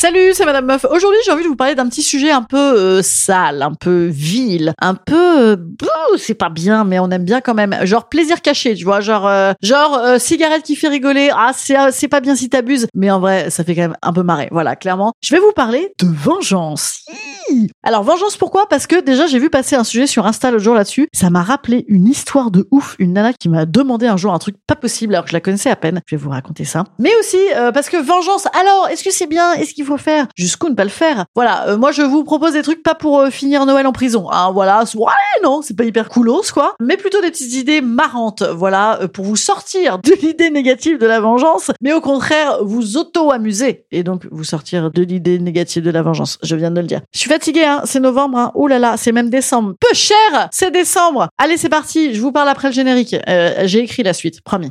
Salut, c'est Madame Meuf. Aujourd'hui, j'ai envie de vous parler d'un petit sujet un peu euh, sale, un peu vil, un peu euh, oh, c'est pas bien, mais on aime bien quand même. Genre plaisir caché, tu vois, genre euh, genre euh, cigarette qui fait rigoler. Ah, c'est euh, c'est pas bien si t'abuses, mais en vrai, ça fait quand même un peu marrer. Voilà, clairement. Je vais vous parler de vengeance. Alors vengeance, pourquoi? Parce que déjà, j'ai vu passer un sujet sur Insta le jour là-dessus. Ça m'a rappelé une histoire de ouf, une nana qui m'a demandé un jour un truc pas possible alors que je la connaissais à peine. Je vais vous raconter ça. Mais aussi euh, parce que vengeance. Alors, est-ce que c'est bien? Est-ce qu'il faut faire Jusqu'où ne pas le faire Voilà, euh, moi je vous propose des trucs pas pour euh, finir Noël en prison. Hein, voilà, ouais, non, c'est pas hyper coolos quoi, mais plutôt des petites idées marrantes. Voilà, euh, pour vous sortir de l'idée négative de la vengeance, mais au contraire vous auto-amuser et donc vous sortir de l'idée négative de la vengeance. Je viens de le dire. Je suis fatiguée, hein, c'est novembre. Hein. Ouh là là, c'est même décembre. Peu cher, c'est décembre. Allez, c'est parti. Je vous parle après le générique. J'ai écrit la suite, promis.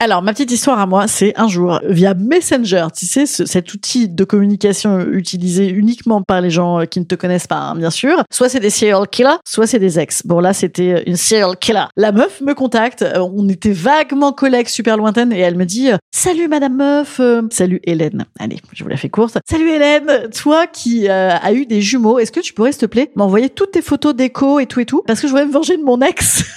Alors, ma petite histoire à moi, c'est un jour, via Messenger, tu sais, ce- cet outil de communication utilisé uniquement par les gens euh, qui ne te connaissent pas, hein, bien sûr. Soit c'est des serial killers, soit c'est des ex. Bon, là, c'était une serial killer. La meuf me contacte, euh, on était vaguement collègues super lointaines, et elle me dit euh, Salut Madame Meuf, euh, salut Hélène. Allez, je vous la fais courte. Salut Hélène, toi qui euh, as eu des jumeaux, est-ce que tu pourrais, s'il te plaît, m'envoyer toutes tes photos d'écho et tout et tout? Parce que je voudrais me venger de mon ex.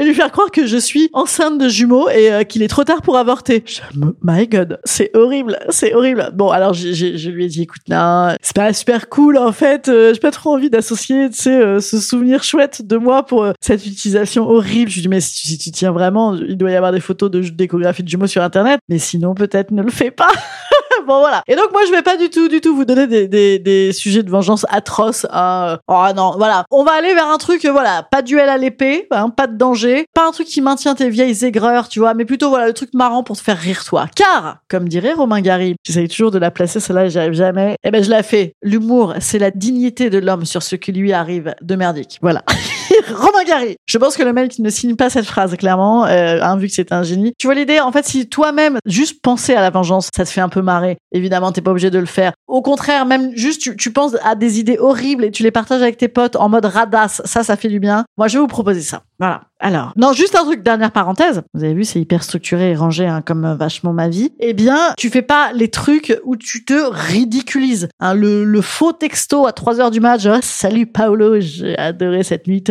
et lui faire croire que je suis enceinte de jumeaux et euh, qu'il est trop tard pour avorter. Je, my God, c'est horrible, c'est horrible. Bon, alors je lui ai dit, écoute, non, c'est pas super cool en fait. euh, j'ai pas trop envie d'associer, tu sais, euh, ce souvenir chouette de moi pour euh, cette utilisation horrible. Je lui dis, mais si tu, si tu tiens vraiment, il doit y avoir des photos de d'échographie de jumeaux sur Internet, mais sinon peut-être ne le fais pas. bon voilà. Et donc moi je vais pas du tout, du tout vous donner des, des, des sujets de vengeance atroces. Hein. Oh non, voilà. On va aller vers un truc, euh, voilà, pas duel à l'épée, hein, pas de danger, pas un truc qui maintient tes vieilles aigreurs, tu vois, mais plutôt voilà le truc marrant pour te faire rire toi. Car, comme dirait Romain Gary, j'essaye toujours de la placer, celle-là j'y arrive jamais. Eh ben je la fais. L'humour, c'est la dignité de l'homme sur ce qui lui arrive de merdique. Voilà. Romain Gary. Je pense que le mec ne signe pas cette phrase, clairement, euh, hein, vu que c'est un génie. Tu vois l'idée En fait, si toi-même, juste penser à la vengeance, ça te fait un peu marrer, évidemment, t'es pas obligé de le faire. Au contraire, même juste, tu, tu penses à des idées horribles et tu les partages avec tes potes en mode radasse, ça, ça fait du bien. Moi, je vais vous proposer ça. Voilà. Alors, non, juste un truc, dernière parenthèse. Vous avez vu, c'est hyper structuré et rangé, hein, comme euh, vachement ma vie. Eh bien, tu fais pas les trucs où tu te ridiculises. Hein, le, le faux texto à 3 heures du match, genre, salut Paolo, j'ai adoré cette nuit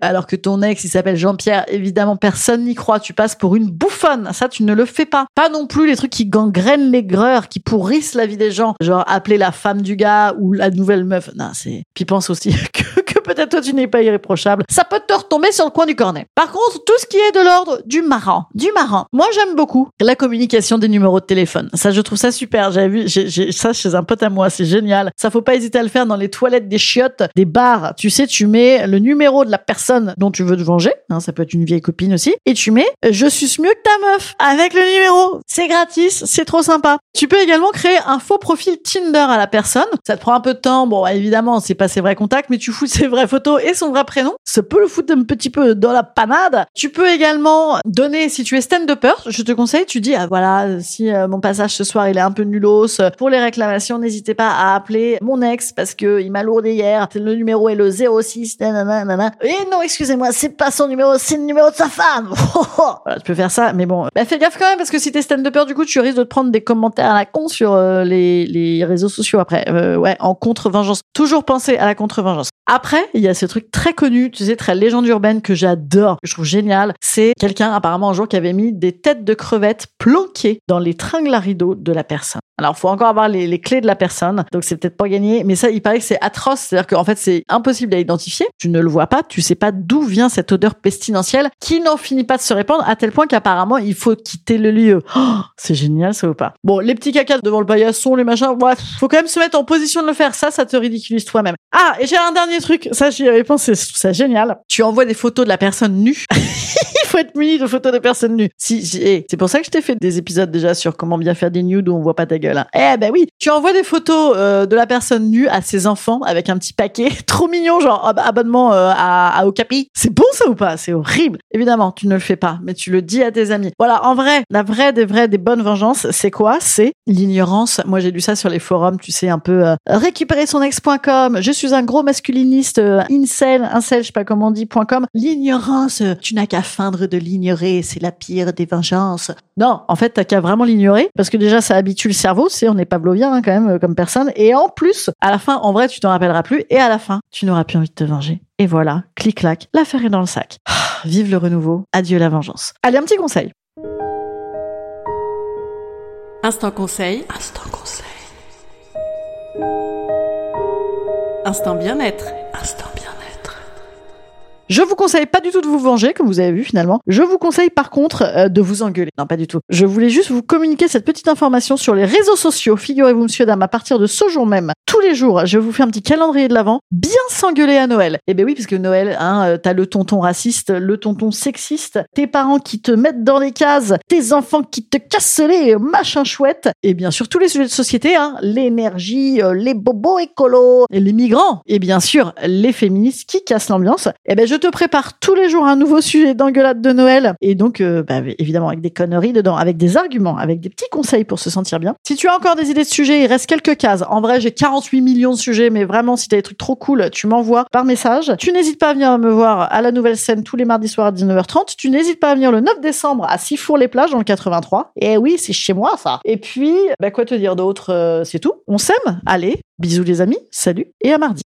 Alors que ton ex, il s'appelle Jean-Pierre, évidemment, personne n'y croit. Tu passes pour une bouffonne. Ça, tu ne le fais pas. Pas non plus les trucs qui gangrènent l'aigreur, qui pourrissent la vie des gens. Genre, appeler la femme du gars ou la nouvelle meuf. Non, c'est, puis pense aussi que peut-être toi, tu n'es pas irréprochable. Ça peut te retomber sur le coin du cornet. Par contre, tout ce qui est de l'ordre du marrant, du marrant. Moi, j'aime beaucoup la communication des numéros de téléphone. Ça, je trouve ça super. J'avais vu, j'ai, ça chez un pote à moi. C'est génial. Ça, faut pas hésiter à le faire dans les toilettes des chiottes, des bars. Tu sais, tu mets le numéro de la personne dont tu veux te venger. Hein, ça peut être une vieille copine aussi. Et tu mets, euh, je suis mieux que ta meuf avec le numéro. C'est gratis. C'est trop sympa. Tu peux également créer un faux profil Tinder à la personne. Ça te prend un peu de temps. Bon, évidemment, c'est pas ses vrais contacts, mais tu fous ses vraies photos et son vrai prénom. Ça peut le foutre un petit peu dans la panade. Tu peux également donner, si tu es stand-upper, je te conseille, tu dis, ah voilà, si euh, mon passage ce soir il est un peu nulos, euh, pour les réclamations, n'hésitez pas à appeler mon ex parce que il m'a lourdé hier. Le numéro est le 06, nanana, nanana. Et non, excusez-moi, c'est pas son numéro, c'est le numéro de sa femme. voilà, tu peux faire ça, mais bon, bah, fais gaffe quand même parce que si t'es stand-upper, du coup, tu risques de te prendre des commentaires à la con sur euh, les, les réseaux sociaux après. Ouais, en contre-vengeance. Toujours penser à la contre-vengeance. Après, il y a ce truc très connu, tu sais, très légende urbaine que j'adore, que je trouve génial. C'est quelqu'un, apparemment, un jour, qui avait mis des têtes de crevettes planquées dans les tringles à rideaux de la personne. Alors, faut encore avoir les, clés de la personne, donc c'est peut-être pas gagné, mais ça, il paraît que c'est atroce, c'est-à-dire qu'en fait, c'est impossible à identifier. Tu ne le vois pas, tu sais pas d'où vient cette odeur pestilentielle qui n'en finit pas de se répandre à tel point qu'apparemment, il faut quitter le lieu. Oh, c'est génial, ça ou pas? Bon, les petits cacas devant le paillasson, les machins, bref, faut quand même se mettre en position de le faire. Ça, ça te ridiculise toi-même. Ah, et j'ai un dernier truc, ça, j'y avais pensé, je trouve ça génial. Tu envoies des photos de la personne nue. faut être muni de photos de personnes nues. Si, si- eh, c'est pour ça que je t'ai fait des épisodes déjà sur comment bien faire des nudes où on voit pas ta gueule. hein. Eh ben oui, tu envoies des photos euh, de la personne nue à ses enfants avec un petit paquet trop mignon, genre ab- abonnement euh, à, à Okapi. C'est bon ça ou pas? C'est horrible. Évidemment, tu ne le fais pas, mais tu le dis à tes amis. Voilà, en vrai, la vraie des vraies des bonnes vengeances, c'est quoi? C'est l'ignorance. Moi, j'ai lu ça sur les forums, tu sais, un peu euh, récupérer son ex.com. Je suis un gros masculiniste, euh, incel, incel, je sais pas comment on dit, point .com. L'ignorance, tu n'as qu'à feindre de l'ignorer, c'est la pire des vengeances. Non, en fait, t'as qu'à vraiment l'ignorer, parce que déjà, ça habitue le cerveau, c'est, on n'est pas blovien, hein, quand même, euh, comme personne. Et en plus, à la fin, en vrai, tu t'en rappelleras plus, et à la fin, tu n'auras plus envie de te venger. Et voilà, clic-clac, l'affaire est dans le sac. Ah, Vive le renouveau, adieu la vengeance. Allez, un petit conseil. Instant conseil. Instant conseil. Instant bien-être. Instant bien-être. Je vous conseille pas du tout de vous venger, comme vous avez vu finalement. Je vous conseille par contre euh, de vous engueuler. Non, pas du tout. Je voulais juste vous communiquer cette petite information sur les réseaux sociaux. Figurez-vous, monsieur, dame, à partir de ce jour même, tous les jours, je vous fais un petit calendrier de l'avant. Bien s'engueuler à Noël. Eh ben oui, parce que Noël, hein, euh, t'as le tonton raciste, le tonton sexiste, tes parents qui te mettent dans les cases, tes enfants qui te cassent les machin chouette, et bien sûr tous les sujets de société, hein, l'énergie, euh, les bobos écolos, les migrants, et bien sûr les féministes qui cassent l'ambiance. Eh ben je te prépare tous les jours un nouveau sujet d'engueulade de Noël, et donc euh, bah, évidemment avec des conneries dedans, avec des arguments, avec des petits conseils pour se sentir bien. Si tu as encore des idées de sujets, il reste quelques cases. En vrai, j'ai 48 millions de sujets, mais vraiment si t'as des trucs trop cool, tu m'envoies par message. Tu n'hésites pas à venir me voir à la nouvelle scène tous les mardis soirs à 19h30. Tu n'hésites pas à venir le 9 décembre à Sifour-les-Plages dans le 83. Et oui, c'est chez moi ça. Et puis, bah quoi te dire d'autre Euh, C'est tout. On s'aime. Allez, bisous les amis. Salut et à mardi.